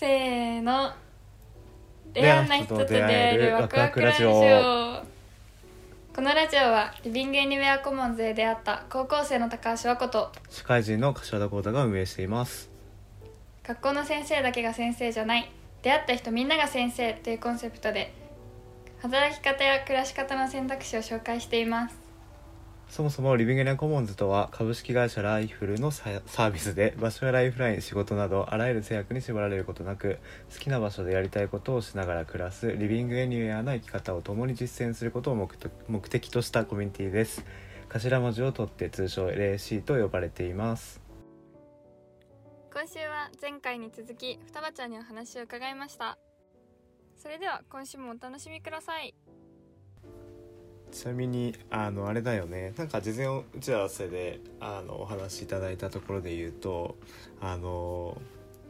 せーの。レアな人と出会えるワクワクラジオ。このラジオはリビングエニウェアコモンズで出会った高校生の高橋和子と社会人の柏田光太が運営しています。学校の先生だけが先生じゃない。出会った人みんなが先生というコンセプトで働き方や暮らし方の選択肢を紹介していますそもそもリビングエアコモンズとは株式会社ライフルのサービスで場所やライフライン仕事などあらゆる制約に縛られることなく好きな場所でやりたいことをしながら暮らすリビングエニューアな生き方を共に実践することを目的目的としたコミュニティです。頭文字を取って通称 LAC と呼ばれています。今週は前回に続き双葉ちゃんにお話を伺いました。それでは今週もお楽しみください。ちなみにあのあれだよね。なんか事前打ち合わせであのお話しいただいたところで言うとあの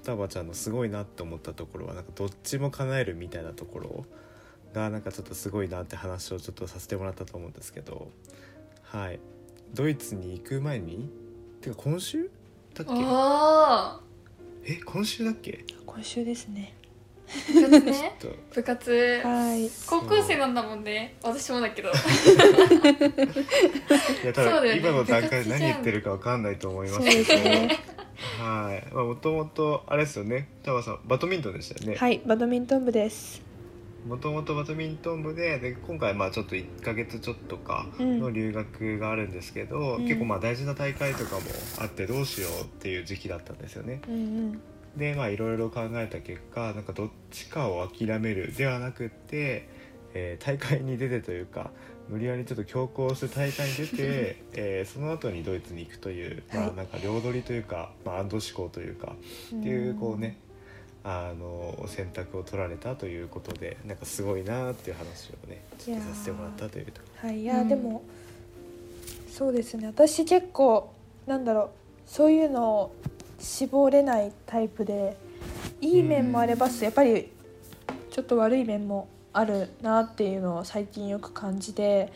双葉ちゃんのすごいなって思ったところはなんかどっちも叶えるみたいなところがなんかちょっとすごいなって話をちょっとさせてもらったと思うんですけどはい。ドイツに行く前にてか今週だっおけおえ今週だっけ？今週ですね部活ね。ちょっ部活。はい。高校生なんだもんね。私もだけど。といや多そうだよね。分今の段階で何言ってるかわかんないと思います。そうですけどね。はい。まあもともとあれですよね。双葉さんバドミントンでしたよね。はいバドミントン部です。もともとバドミントン部でで今回まあちょっと1ヶ月ちょっとかの留学があるんですけど、うん。結構まあ大事な大会とかもあってどうしようっていう時期だったんですよね。うんうんでまあいろいろ考えた結果なんかどっちかを諦めるではなくって、えー大会に出てというか無理やりちょっと強行して大会に出て、えーその後にドイツに行くという、まはい。あなんか両取りというか、まあ、安堵志向というかっていうこうねあの選択を取られたということでなんかすごいなっていう話をねちょっとさせてもらったというとこはいいや、うん。でもそうですね。私結構なんだろうそういうのを絞れないタイプでいい面もあれば、やっぱりちょっと悪い面もあるなっていうのを最近よく感じて、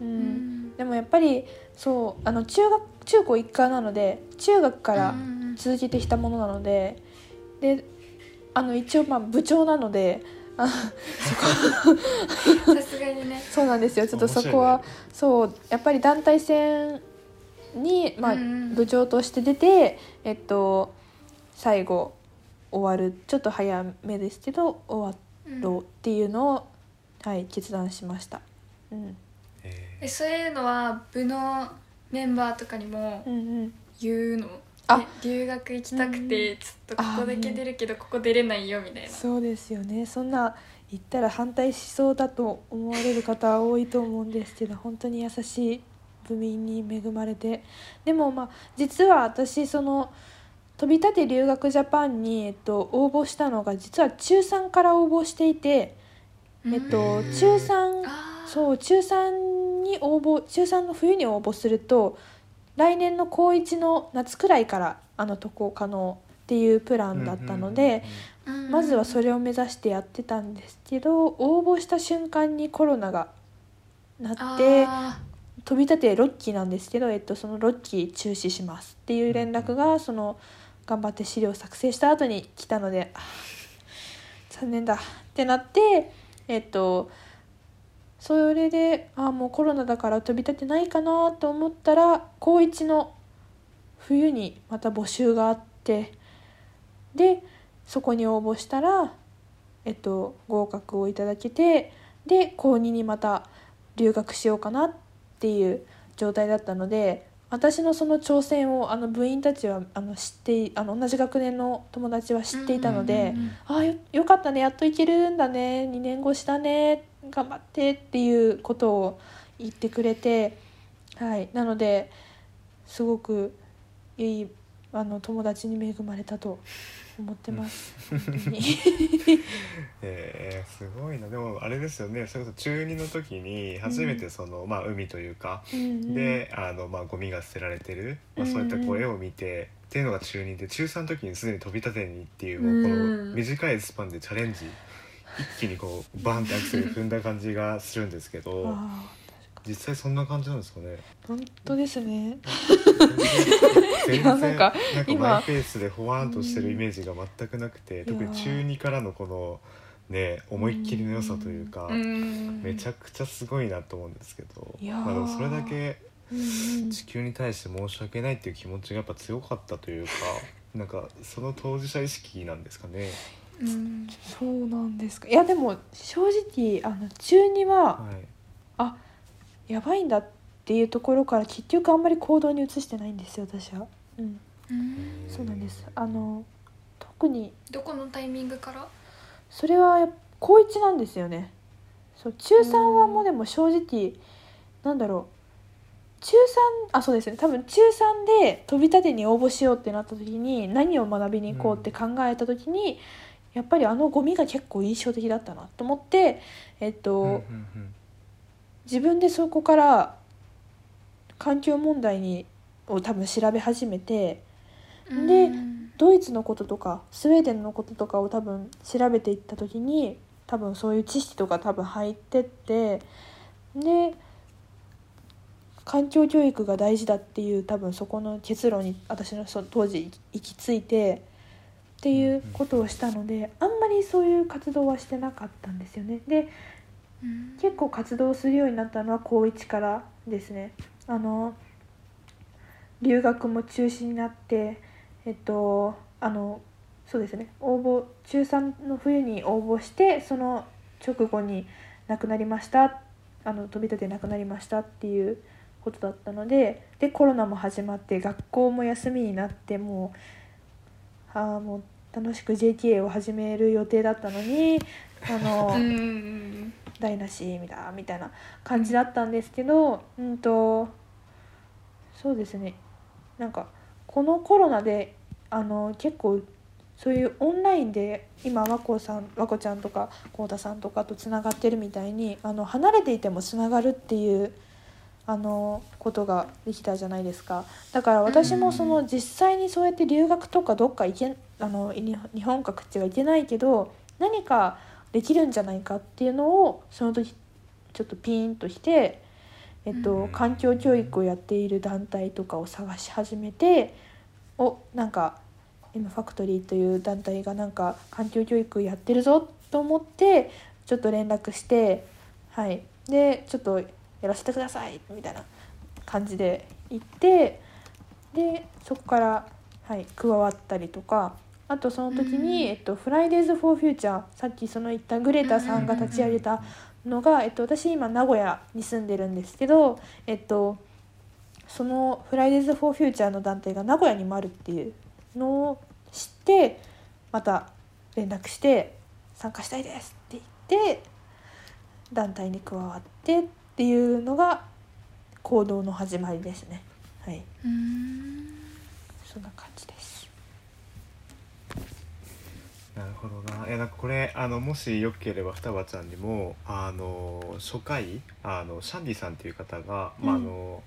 うん。うん。でもやっぱりそうあの中学中高一貫なので中学から続けてきたものなのでであの一応まあ部長なのであさすがにね。そうなんですよ。ちょっとそこは、そうやっぱり団体戦に、まあ部長として出てえっと最後終わる。ちょっと早めですけど終わろうっていうのを、はい決断しました。うん。ええそういうのは部のメンバーとかにもうんうん。言うの？あ。え留学行きたくてうんちょっとここだけ出るけどここ出れないよみたいな。そうですよね。そんな言ったら反対しそうだと思われる方は多いと思うんですけど本当に優しい部民に恵まれてでもまあ実は私その飛び立て留学ジャパンに、えっと、応募したのが実は中3から応募していて、えっと中3あー。そう中3に応募中3の冬に応募すると来年の高1の夏くらいからあの渡航可能っていうプランだったので。うんまずはそれを目指してやってたんですけど応募した瞬間にコロナがなってあ飛び立て6期なんですけど、えっと、その6期中止しますっていう連絡がその頑張って資料を作成した後に来たので残念だ。ってなってえっとそれであーもうコロナだから飛び立てないかなと思ったら高1の冬にまた募集があってでそこに応募したら、えっと、合格をいただけてで高2にまた留学しようかなっていう状態だったので私のその挑戦をあの部員たちはあの知ってあの同じ学年の友達は知っていたのでうんうんうん「ああよよかったねやっといけるんだね2年越しだね頑張って」っていうことを言ってくれて、はい、なのですごくいいあの友達に恵まれたと思ってます。えーすごいな。でもあれですよね。それこそ中2の時に初めてその、まあ海というかうんうん。であの、まあ、ゴミが捨てられてる、まあ、そういったこうんうんう絵を見て、っていうのが中2で中3の時にすでに飛び立てにっていうもうこうんの短いスパンでチャレンジ。一気にこうバンってアクセル踏んだ感じがするんですけど実際そんな感じなんですかね。本当ですね。全然やなんかマイペースでほわーんとしてるイメージが全くなくて、ん。特に中2からのこのね思いっきりの良さというか、うん。めちゃくちゃすごいなと思うんですけど、まあ、でもそれだけ地球に対して申し訳ないっていう気持ちがやっぱ強かったというか なんかその当事者意識なんですかね。うん。そうなんですか。いやでも正直あの中二ははい。あやばいんだっていうところから結局あんまり行動に移してないんですよ私は、うん、うん。そうなんです。あの特に。どこのタイミングから？それは高一なんですよね。そう中3はもうでも正直なんだろう。中3あそうですね。多分中3で飛び立てに応募しようってなった時に何を学びに行こうって考えた時に、やっぱりあのゴミが結構印象的だったなと思ってえっと、うんうん自分でそこから環境問題にを多分調べ始めてでうんドイツのこととかスウェーデンのこととかを多分調べていった時に多分そういう知識とか多分入ってってで環境教育が大事だっていう多分そこの結論に私のそ当時行き着いてっていうことをしたのであんまりそういう活動はしてなかったんですよね。でうん結構活動するようになったのは高1からですね。あの留学も中止になってえっとあのそうですね。応募中3の冬に応募してその直後に亡くなりました。あの飛び立て亡くなりましたっていうことだったのででコロナも始まって学校も休みになってもうああもう楽しく JTA を始める予定だったのにあの。うん台無しみたいなみたいな感じだったんですけど、うんとそうですね。なんかこのコロナであの結構そういうオンラインで今和子さん和子ちゃんとか幸田さんとかとつながってるみたいにあの離れていてもつながるっていうあのことができたじゃないですか。だから私もその実際にそうやって留学とかどっか行けあの日日本各地は行けないけど何かできるんじゃないかっていうのをその時ちょっとピーンとして、えっとうん。環境教育をやっている団体とかを探し始めておなんか M ファクトリーという団体がなんか環境教育やってるぞと思ってちょっと連絡してはい。でちょっとやらせてくださいみたいな感じで行ってでそこから、はい、加わったりとかあとその時に、うん。えっと、フライデーズ・フォー・フューチャーさっきその言ったグレタさんが立ち上げたのが、えっと、私今名古屋に住んでるんですけど、えっと、そのフライデーズ・フォー・フューチャーの団体が名古屋にもあるっていうのを知ってまた連絡して「参加したいです」って言って団体に加わってっていうのが行動の始まりですね。はい。うん。そんな感じですなるほどな。いやなんかこれあのもしよければ双葉ちゃんにもあの初回あのシャンディさんっていう方が、まああうん。の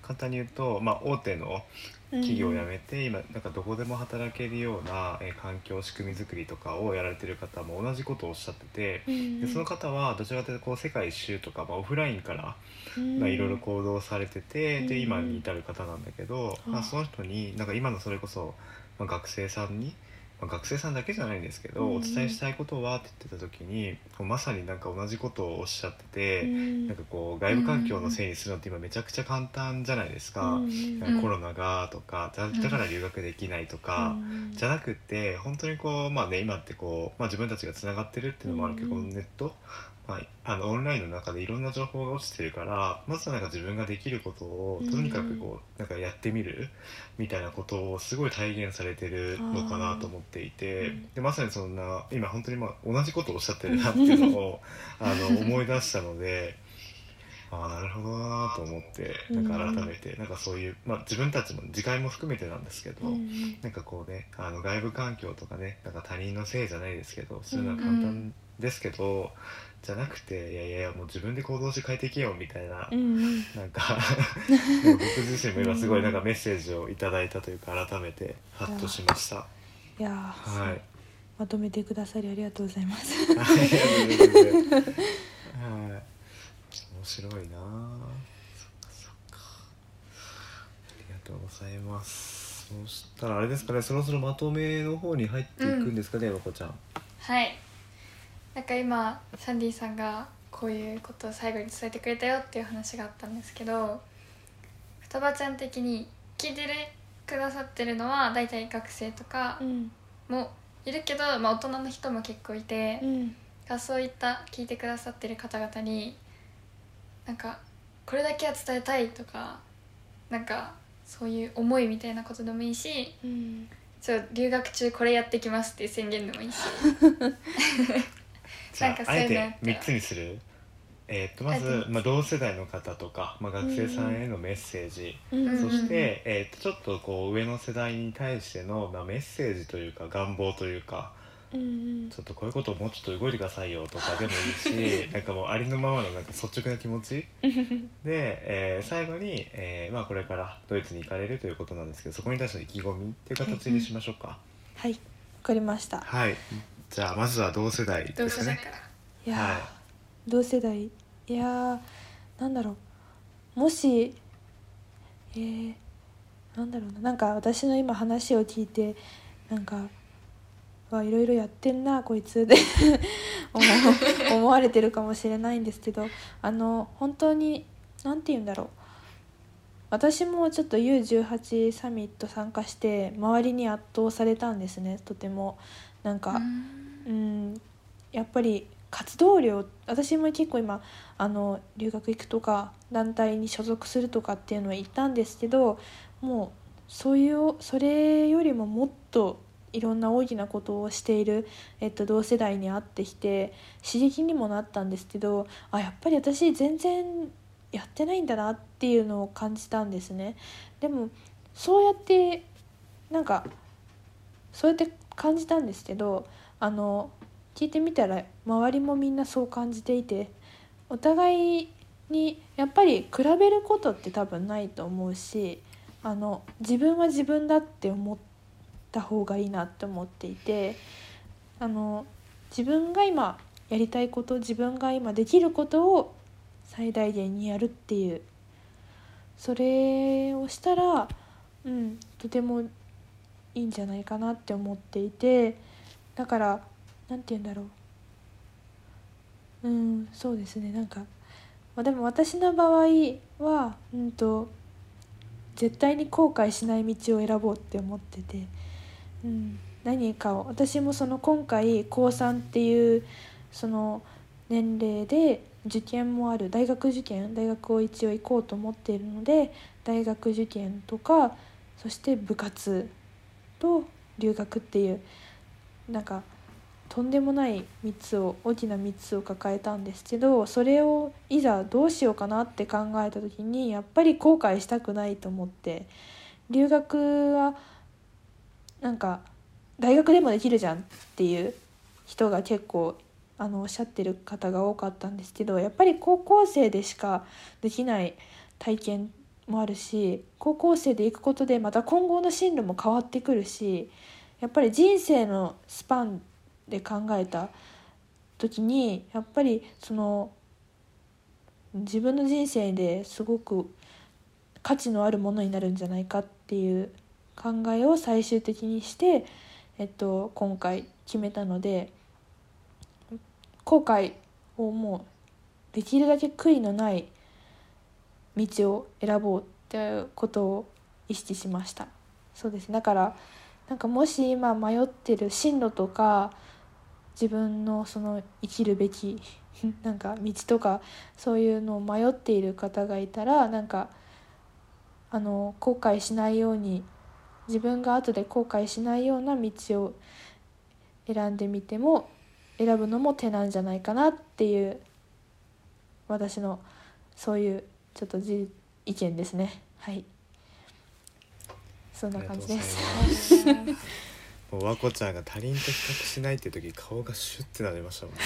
簡単に言うと、まあ、大手の企業を辞めて、今なんかどこでも働けるような、えー環境仕組み作りとかをやられてる方も同じことをおっしゃってて、うんでその方はどちらかというとこう世界一周とか、まあ、オフラインからいろいろ行動されてて、でうん。今に至る方なんだけど、うんまあ、その人になんか今のそれこそ、まあ、学生さんに、まあ、学生さんだけじゃないんですけど、うんお伝えしたいことはって言ってた時にこうまさになんか同じことをおっしゃってて、うん。なんかこう外部環境のせいにするのって今めちゃくちゃ簡単じゃないですか。かコロナがとかだだから留学できないとか、うんじゃなくって本当にこうまあね今ってこう、まあ、自分たちがつながってるっていうのもあるけど、うんネット、まあ、あのオンラインの中でいろんな情報が落ちてるからまずはなんか自分ができることをうんとにかくこうなんかやってみる？みたいなことをすごい体現されてるのかなと思っていてうん。でまさにそんな今本当にまあ同じことをおっしゃってるなっていうのを あの思い出したので。ああなるほどなと思ってなんか改めてなんかそういう、まあ、自分たちも次回も含めてなんですけど、うんなんかこうねあの外部環境とかねなんか他人のせいじゃないですけどそういうのは簡単ですけど、じゃなくていやいやいやもう自分で行動して変えていけよみたいな、うんうん。なんか僕自身も今すごいなんかメッセージをいただいたというか改めてハッとしました。いやーはい。まとめてくださりありがとうございます。はい。はい。面白いな。そっか。そっかありがとうございます。そしたらあれですかねそろそろまとめの方に入っていくんですかね、和子ちゃん。はいなんか今サンディさんがこういうことを最後に伝えてくれたよっていう話があったんですけど双葉ちゃん的に聞いてるくださってるのは大体学生とかうんもいるけど、まあ、大人の人も結構いて、うん。がそういった聞いてくださってる方々になんかこれだけは伝えたいとかなんかそういう思いみたいなことでもいいしうん。留学中これやってきますっていう宣言でもいいし じゃああえてったら3つにする？えーっとまあず、まあ、同世代の方とか、まあ、学生さんへのメッセージ、うんうんそして、えーっとちょっとこう上の世代に対しての、まあ、メッセージというか願望というかうんちょっとこういうことをもうちょっと動いてくださいよとかでもいいし なんかもうありのままのなんか率直な気持ち。で、えー最後に、えーまあ、これからドイツに行かれるということなんですけどそこに対しての意気込みっていう形にしましょうか、はい。わかりました。はいじゃあまずは同世代同ですかね世代から。いやー、は同世代。いやーなんだろう。もしえー、なんだろうな。なんか私の今話を聞いてなんかわいろいろやってんなこいつで。思う思われてるかもしれないんですけど。あの本当になんて言うんだろう。私もちょっと U18 サミット参加して周りに圧倒されたんですね。とてもなんか、うん、やっぱり活動量私も結構今あの留学行くとか団体に所属するとかっていうのは言ったんですけどもうそういうそれよりももっといろんな大きなことをしている、えっと、同世代に会ってきて刺激にもなったんですけどあやっぱり私全然やってないんだなっていうのを感じたんですね。でもそうやってなんかそうやって感じたんですけどあの聞いてみたら周りもみんなそう感じていてお互いにやっぱり比べることって多分ないと思うしあの自分は自分だって思った方がいいなって思っていてあの自分が今やりたいこと自分が今できることを最大限にやるっていう。それをしたら、うん、とてもいいんじゃないかなって思っていてだからなんて言うんだろう。うんそうですね。なんか、まあ、でも私の場合はうんと絶対に後悔しない道を選ぼうって思ってて、うん、何かを。私もその今回高3っていうその年齢で受験もある大学受験大学を一応行こうと思っているので大学受験とかそして部活と留学っていうなんかとんでもない3つを大きな3つを抱えたんですけどそれをいざどうしようかなって考えた時にやっぱり後悔したくないと思って留学はなんか大学でもできるじゃんっていう人が結構あのおっしゃってる方が多かったんですけどやっぱり高校生でしかできない体験もあるし高校生で行くことでまた今後の進路も変わってくるしやっぱり人生のスパンで考えた時にやっぱりその自分の人生ですごく価値のあるものになるんじゃないかっていう考えを最終的にして、えっと、今回決めたので後悔をもうできるだけ悔いのない道を選ぼうっていうことを意識しました。そうですだからなんかもし今迷ってる進路とか自分のその生きるべき なんか道とかそういうのを迷っている方がいたらなんかあの後悔しないように自分が後で後悔しないような道を選んでみても選ぶのも手なんじゃないかなっていう私のそういうちょっとじ意見ですね。はい。そんな感じです。もう和子ちゃんが他人と比較しないって時顔がシュッてなりましたもんね。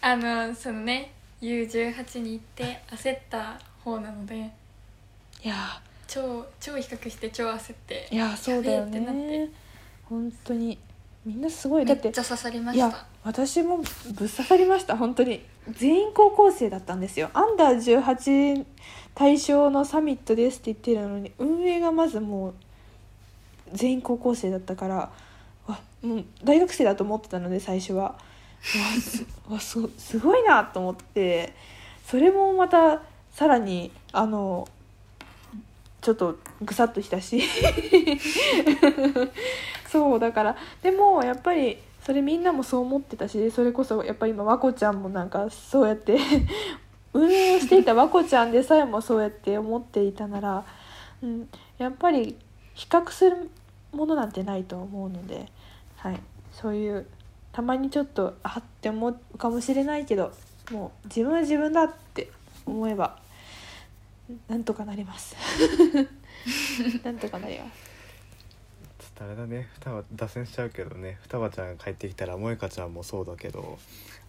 あのそのね U18 に行って焦った方なのでいや。超超比較して超焦っていやそうだよやべえってなって。ね本当にみんなすごいめだってっちゃ刺さりまいやした私もぶっ刺さりました本当に。全員高校生だったんですよ。アンダー18対象のサミットですって言ってるのに運営がまずもう全員高校生だったからわもう大学生だと思ってたので最初は。うわすわすすごいなと思ってそれもまたさらにあのちょっとぐさっとしたし そうだからでもやっぱりそれみんなもそう思ってたしそれこそやっぱ今和子ちゃんもなんかそうやって 運営をしていた和子ちゃんでさえもそうやって思っていたなら、うん、やっぱり比較するものなんてないと思うので、はい、そういうたまにちょっとあって思うかもしれないけどもう自分は自分だって思えばなんとかなります。なんとかなります。あれだね。双葉脱線しちゃうけどね。双葉ちゃんが帰ってきたら萌香ちゃんもそうだけど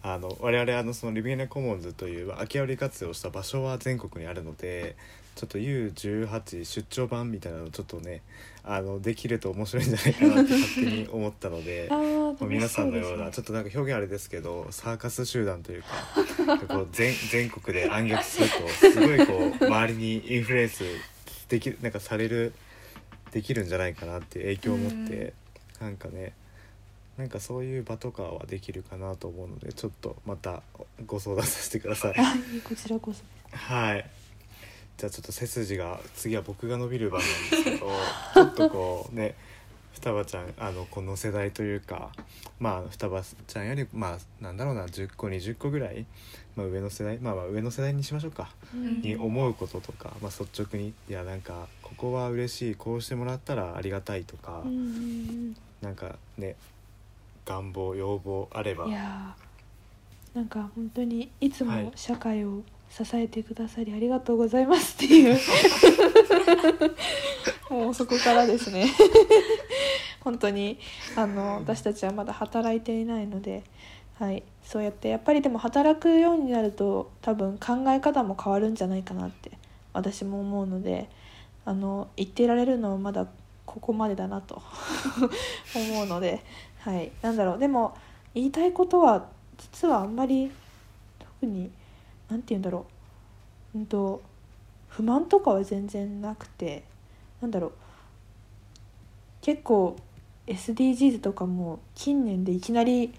あの我々あのそのリビングコモンズという空き家売り活用した場所は全国にあるのでちょっと U18 出張版みたいなのちょっとねあのできると面白いんじゃないかなって勝手に思ったので 皆さんのようなちょっとなんか表現あれですけどサーカス集団というかこう全全国で暗躍するとすごいこう周りにインフルエンスできるなんかされるできるんじゃないかなって影響を持ってなんかねなんかそういう場とかはできるかなと思うのでちょっとまたご相談させてくださいこちらこそ。はい。じゃあちょっと背筋が次は僕が伸びる番なんですけど ちょっとこうね双葉ちゃんあのこの世代というかまあ双葉ちゃんよりまあなんだろうな10個20個ぐらい、まあ、上の世代まあまあ上の世代にしましょうかうんに思うこととか、まあ、率直にいやなんかここは嬉しいこうしてもらったらありがたいとか、うんうんなんかね願望要望あれば。うんいやーなんか本当にいつはい。も社会を支えてくださりありがとうございますっていう。もうそこからですね。本当にあの私たちはまだ働いていないので、はい、そうやってやっぱりでも働くようになると多分考え方も変わるんじゃないかなって私も思うのであの言ってられるのはまだここまでだなと。思うので、はい、なんだろう。でも言いたいことは実はあんまり特に何て言うんだろう、うんと不満とかは全然なくてなんだろう。結構 SDGs とかも近年でいきなり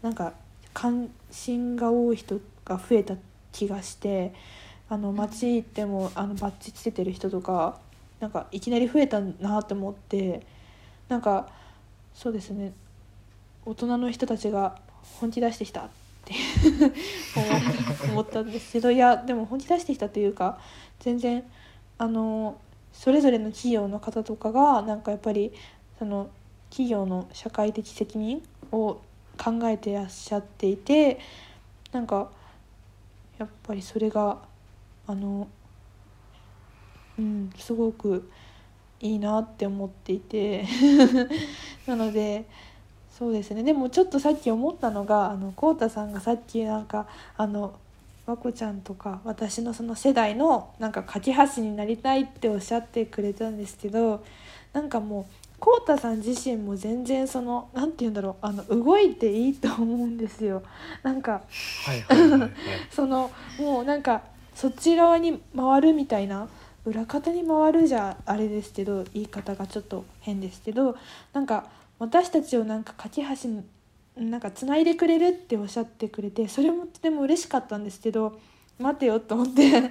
なんか関心が多い人が増えた気がしてあの街行ってもあのバッジつけてる人とかなんかいきなり増えたなと思ってなんかそうですね大人の人たちが本気出してきたって 思ったんですけどいやでも本気出してきたというか全然あのそれぞれの企業の方とかがなんかやっぱりその企業の社会的責任を考えてらっしゃっていてなんかやっぱりそれがあのうんすごくいいなって思っていて。なのでそうですね。でもちょっとさっき思ったのがあのこうたさんがさっきなんかあの和子ちゃんとか私のその世代のなんか架け橋になりたいっておっしゃってくれたんですけどなんかもうこうたさん自身も全然そのなんて言うんだろうあの動いていいと思うんですよ。なんか そのもうなんかそっち側に回るみたいな裏方に回るじゃあれですけど言い方がちょっと変ですけどなんか私たちをなんか架け橋なんか繋いでくれるっておっしゃってくれてそれもとても嬉しかったんですけど待てよと思ってこ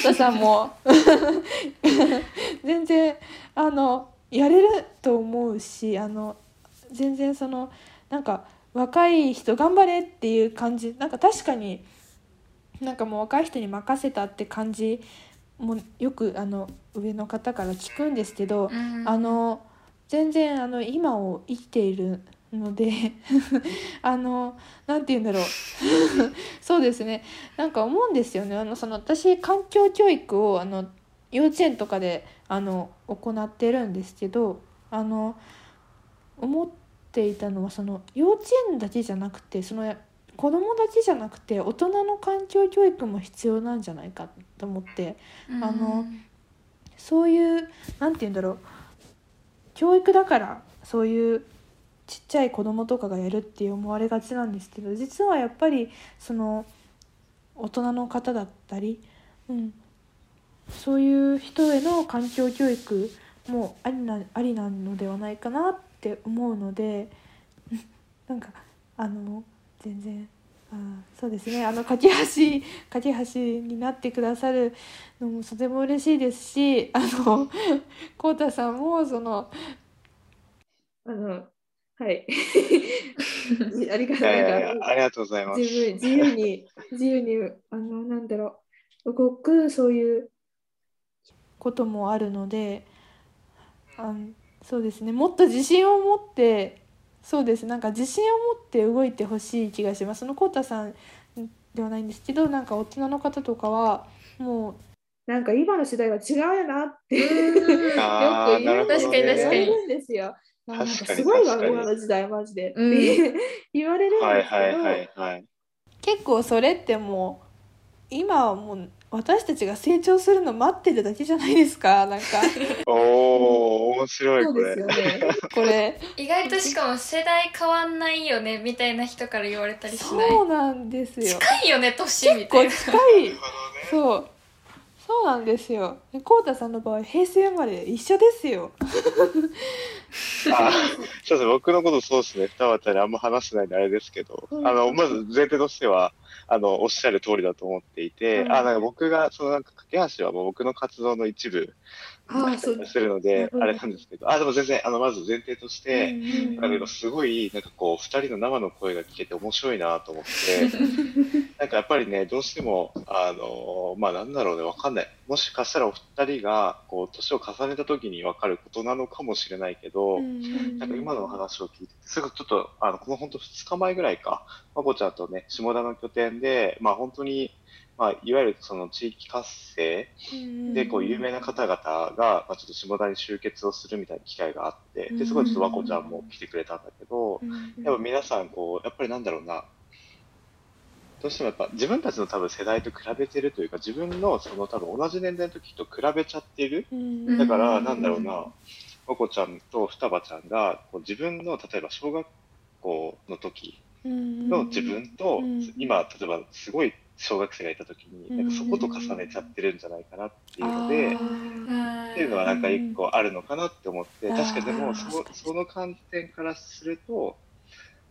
うたさんも 全然あのやれると思うしあの全然そのなんか若い人頑張れっていう感じなんか確かになんかもう若い人に任せたって感じもよくあの上の方から聞くんですけど、うん。あの全然あの今を生きているので あのなんて言うんだろう。そうですね。なんか思うんですよね。あのその私環境教育をあの幼稚園とかであの行ってるんですけどあの思っていたのはその幼稚園だけじゃなくてその子供だけじゃなくて大人の環境教育も必要なんじゃないかと思ってあのそういうなんて言うんだろう教育だからそういうちっちゃい子供とかがやるって思われがちなんですけど実はやっぱりその大人の方だったり、うん、そういう人への環境教育もありなありなのではないかなって思うので なんかあの全然。あそうですね。あの架け橋 架け橋になってくださるのもとても嬉しいですしあの 浩太さんもそのあのはい。ありがいとうやいやいやありがとうございます。自分自由に自由にあのなんだろう。動くそういうこともあるのであのそうですね。もっと自信を持ってそうです。なんか自信を持って動いてほしい気がします。そのコウタさんではないんですけどなんか大人の方とかはもうなんか今の時代は違うよなって よく言うんですなるほどね。言われるんですよ。なんか確かにすごいわ確かに。今の時代マジで、うん。っ て言われるんはいですけど、はいはいはい。結構それってもう今はもう私たちが成長するの待ってるだけじゃないですか。なんか。おお面白いこれ。そうですよ。ね。これ。意外としかも世代変わんないよねみたいな人から言われたりしない？そうなんですよ。近いよね年み結たいな。構近い。そうそうなんですよ。こうたさんの場合平成生まれ一緒ですよ。あそうですね。僕のことそうですね。二股にあんま話せないんであれですけど、うんあのまず前提としてはあのおっしゃる通りだと思っていて、うんあなんか僕がそのなんか架け橋はもう僕の活動の一部するのでう。んあれなんですけど。あでも全然あのまず前提として、うんなんか今すごいなんかこう二人の生の声が聞けて面白いなと思って。なんかやっぱりねどうしてもあのまあなんだろうねわかんない。もしかしたらお二人がこう年を重ねた時にわかることなのかもしれないけど、うんなんか今の話を聞いてて、すぐちょっと、あの、この本当2日前ぐらいか、まこちゃんとね、下田の拠点で、まあ本当に、まあ、いわゆるその地域活性で、こう、有名な方々が、まあちょっと下田に集結をするみたいな機会があって、で、そこでちょっとまこちゃんも来てくれたんだけど、やっぱ皆さん、こう、やっぱりなんだろうな、どうしてもやっぱ自分たちの多分世代と比べてるというか、自分のその多分同じ年代の時と比べちゃってる。うん。だから、なんだろうな、まこちゃんと双葉ちゃんが、こう自分の、例えば小学校の時の自分と、うん。今、例えばすごい小学生がいた時に、なんかそこと重ねちゃってるんじゃないかなっていうので、っていうのはなんか一個あるのかなって思って、うん。確かにでもそ、その観点からすると、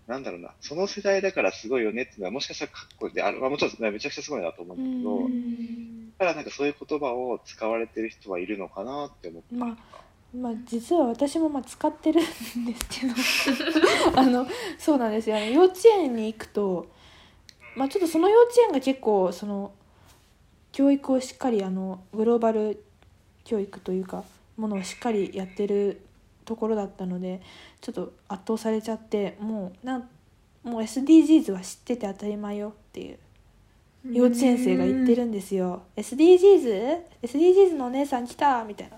なんだろうな、その世代だからすごいよねっていうのは、もしかしたらかっこいいで、あまあ、もちろんねめちゃくちゃすごいなと思うんだけど、うん。ただなんかそういう言葉を使われてる人はいるのかなって思って。まあまあ実は私もまあ使ってるんですけど あのそうなんですよ。幼稚園に行くと、まあ、ちょっとその幼稚園が結構その教育をしっかりあのグローバル教育というかものをしっかりやってるところだったのでちょっと圧倒されちゃってもうなんもう SDGs は知ってて当たり前よっていう幼稚園生が言ってるんですよ。SDGs?SDGs のお姉さん来たみたいな。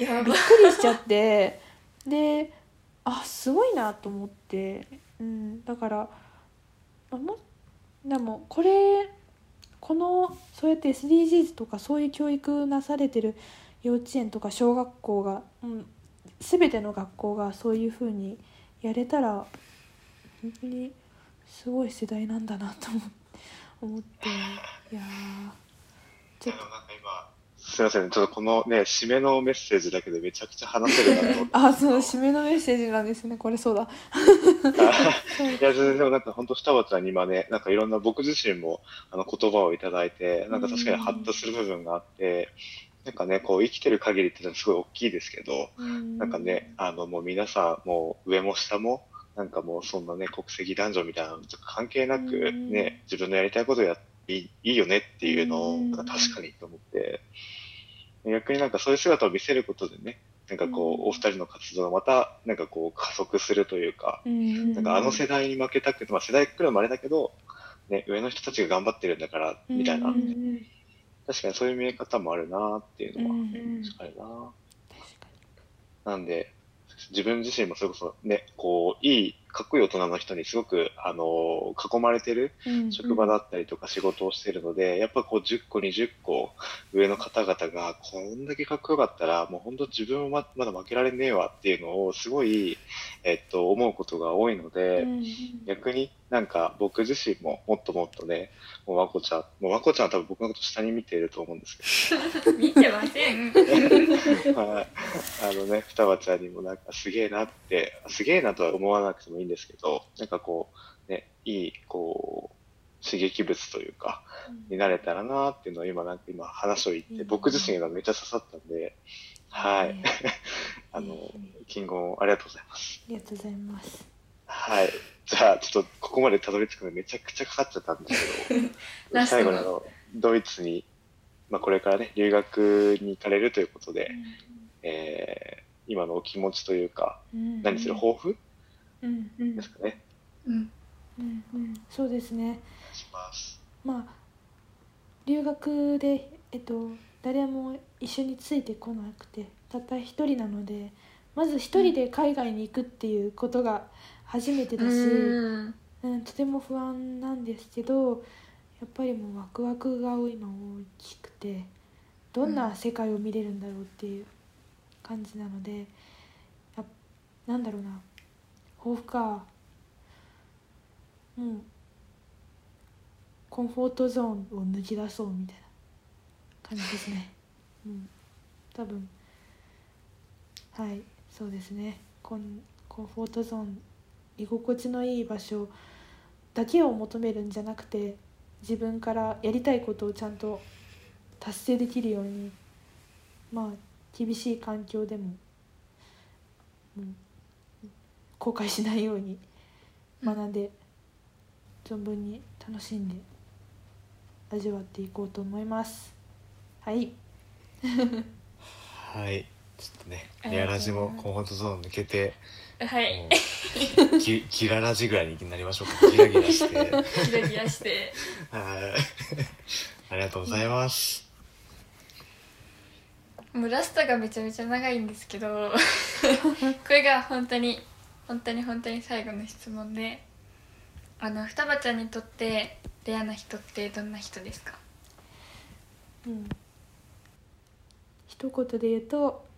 やば。びっくりしちゃって。であすごいなと思って、うん、だからあもでもこれこのそうやって SDGs とかそういう教育なされてる幼稚園とか小学校が、うん、全ての学校がそういうふうにやれたら本当にすごい世代なんだなと思っていやちょっと、すみません、ちょっとこのね、締めのメッセージだけでめちゃくちゃ話せるなと思って。あそう締めのメッセージなんですね。これそうだ。いや、全然でもなんか本当、双葉ちゃんに今ね、なんかいろんな僕自身もあの言葉をいただいて、なんか確かにハッとする部分があって、なんかね、こう生きてる限りっていうのはすごい大きいですけど、なんかね、あのもう皆さん、もう上も下も、なんかもうそんなね、国籍男女みたいなのとか関係なくうん。ね、自分のやりたいことやっていいいいよねっていうのを、確かにと思って、逆になんかそういう姿を見せることでね、なんかこう、うん。お二人の活動がまた、なんかこう加速するというか、ななんかあの世代に負けたくて、まあ世代来るのもあれだけど、ね、上の人たちが頑張ってるんだから、みたいな、うんうんうん確かにそういう見え方もあるなっていうのは、うん。うん確かに。ななんで、自分自身もそれこそね、こう、いいかっこいい大人の人にすごく、あの囲まれてる職場だったりとか仕事をしてるので、やっぱこう10個20個上の方々がこんだけかっこよかったらもう本当自分はまだ負けられねえわっていうのをすごい、えっと、思うことが多いので、逆になんか僕自身ももっともっとねもう和子ちゃんもう和子ちゃんは多分僕のこと下に見ていると思うんですけど。見てません。はい、あのね双葉ちゃんにもなんかすげえなってすげえなとは思わなくてもいいんですけどなんかこうねいいこう刺激物というか、になれたらなっていうのは今なんか今話を言って、僕自身がめっちゃ刺さったんで、はい。あの、金言ありがとうございます。ありがとうございます。はい。じゃあ、ちょっとここまでたどり着くのめちゃくちゃかかっちゃったんですけど、最後にあの、ドイツに、まあ、これからね、留学に行かれるということで、うん、えー、今のお気持ちというか、うん、何する抱負、うん、ですかね。うん。うんうん、そうですね。します。まあ、留学で、えっと、誰も一緒についてこなくて、たった一人なので、まず一人で海外に行くっていうことが初めてだし、うん、うん、とても不安なんですけどやっぱりもうワクワクが今大きくてどんな世界を見れるんだろうっていう感じなのでやなんだろうな。抱負か。もうコンフォートゾーンを抜き出そうみたいな感じですね。うん、多分。はいそうですね。コンコンフォートゾーン居心地のいい場所だけを求めるんじゃなくて自分からやりたいことをちゃんと達成できるようにまあ厳しい環境でも、うん、後悔しないように学んで、存分に楽しんで味わっていこうと思います。はい。はいちょっとねレアラジもコンフォートゾーン抜けてはい。き キララジぐらいになりましょうか。ギラギラして。ギラギラして。はい。ありがとうございます。もうラストがめちゃめちゃ長いんですけどこれが本当に本当に本当に最後の質問であの双葉ちゃんにとってレアな人ってどんな人ですか？うん。一言で言うとまあ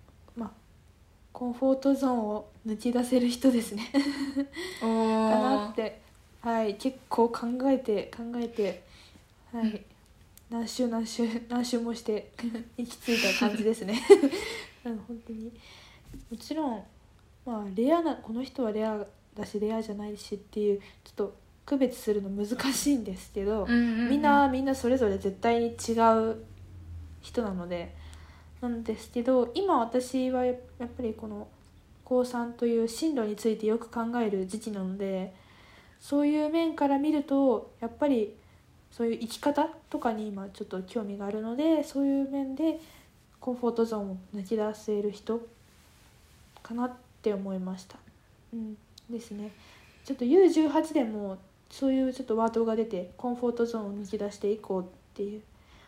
コンフォートゾーンを抜き出せる人ですね。かなって。はい。結構考えて考えてはい、何週何週何週もして行き着いた感じですね。本当に。もちろんまあレアなこの人はレアだしレアじゃないしっていうちょっと区別するの難しいんですけど、みんなみんなそれぞれ絶対に違う人なのでなんですけど今私はやっぱりこの高3という進路についてよく考える時期なのでそういう面から見るとやっぱりそういう生き方とかに今ちょっと興味があるのでそういう面でコンフォートゾーンを抜き出せる人かなって思いました。うん、ですね。ちょっと U18 でもそういうちょっとワードが出てコンフォートゾーンを抜き出していこうっていう。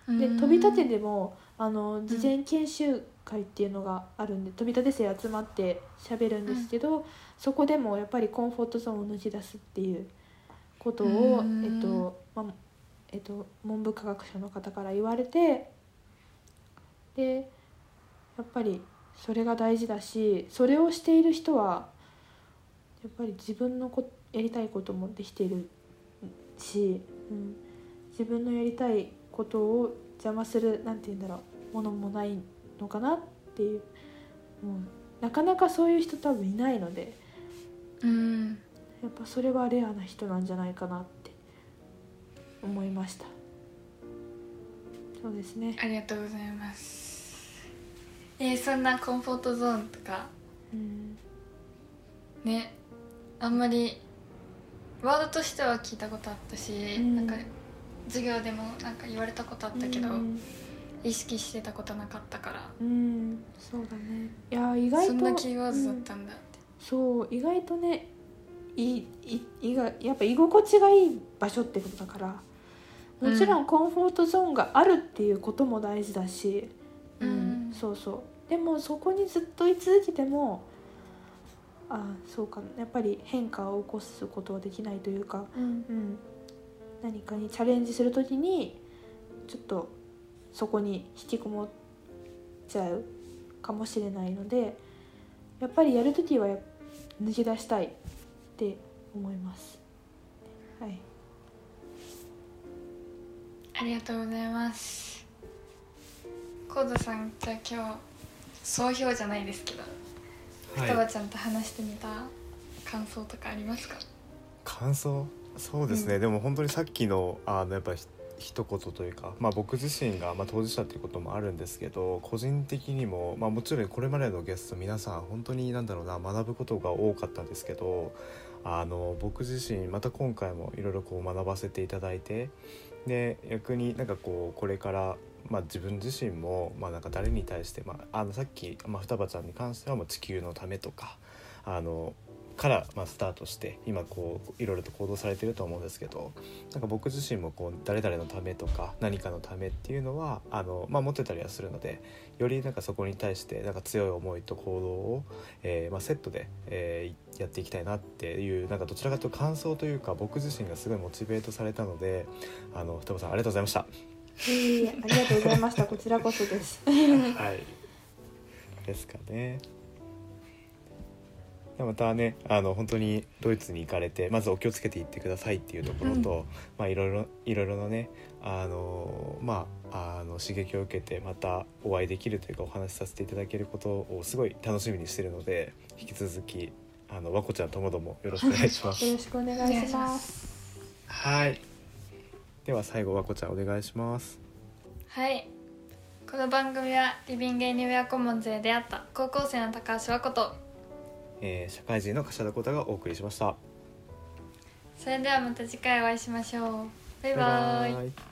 で飛び立てでもあの事前研修会っていうのがあるんで、飛び立て生集まってしゃべるんですけど、そこでもやっぱりコンフォートゾーンを抜き出すっていうことを、えっとまあえっと、文部科学省の方から言われてでやっぱりそれが大事だしそれをしている人はやっぱり自分のこやりたいこともできているし、うん、自分のやりたいことを邪魔するなんて言うんだろうものもないのかなっていうもうなかなかそういう人多分いないので、うん、やっぱそれはレアな人なんじゃないかなって思いました。そうですね。ありがとうございます。えー、そんなコンフォートゾーンとか、うん、ねあんまりワードとしては聞いたことあったし、うん、なんか授業でもなんか言われたことあったけど、うん、意識してたことなかったから。うんそうだね。いや意外とそんなキーワードだったんだって、うん、そう意外とねいいいがやっぱ居心地がいい場所ってことだからもちろんコンフォートゾーンがあるっていうことも大事だし、うん、うん、そうそう。でもそこにずっと居続けてもあそうかやっぱり変化を起こすことはできないというか、うん。うん、何かにチャレンジする時にちょっとそこに引きこもっちゃうかもしれないのでやっぱりやる時はや抜き出したいって思います。はい、ありがとうございます。コードさんじゃあ今日総評じゃないですけど双葉はい、ちゃんと話してみた感想とかありますか？感想？そうですね、うん。でも本当にさっきのあのやっぱひ一言というか、まあ、僕自身が、ま、当事者っていうこともあるんですけど個人的にも、まあ、もちろんこれまでのゲスト皆さん本当になんだろうな学ぶことが多かったんですけどあの僕自身また今回もいろいろ学ばせていただいてで逆になんかこうこれから、まあ、自分自身も、まあ、なんか誰に対して、まあ、あのさっき、まあ、双葉ちゃんに関してはもう地球のためとかあのから、まあ、スタートして今こういろいろと行動されてると思うんですけどなんか僕自身もこう誰々のためとか何かのためっていうのはあの、まあ、持ってたりはするのでよりなんかそこに対してなんか強い思いと行動を、えーまあ、セットで、えーやっていきたいなっていうなんかどちらかというと感想というか僕自身がすごいモチベートされたのであのさんありがとうございました。いえいえありがとうございましたこちらこそです。はい。ですかね。でまたねあの本当にドイツに行かれてまずお気をつけて行ってくださいっていうところと、まあいろいろいろいろなねあのまああの刺激を受けてまたお会いできるというかお話しさせていただけることをすごい楽しみにしてるので引き続きあの和子ちゃんともどもよろしくお願いします。よろしくお願いします。はい。では最後和子ちゃんお願いします。はいこの番組はリビングエニウェアコモンズで出会った高校生の高橋和子とえー社会人の柏田浩太がお送りしました。それではまた次回お会いしましょう。バイバイ。バイバイ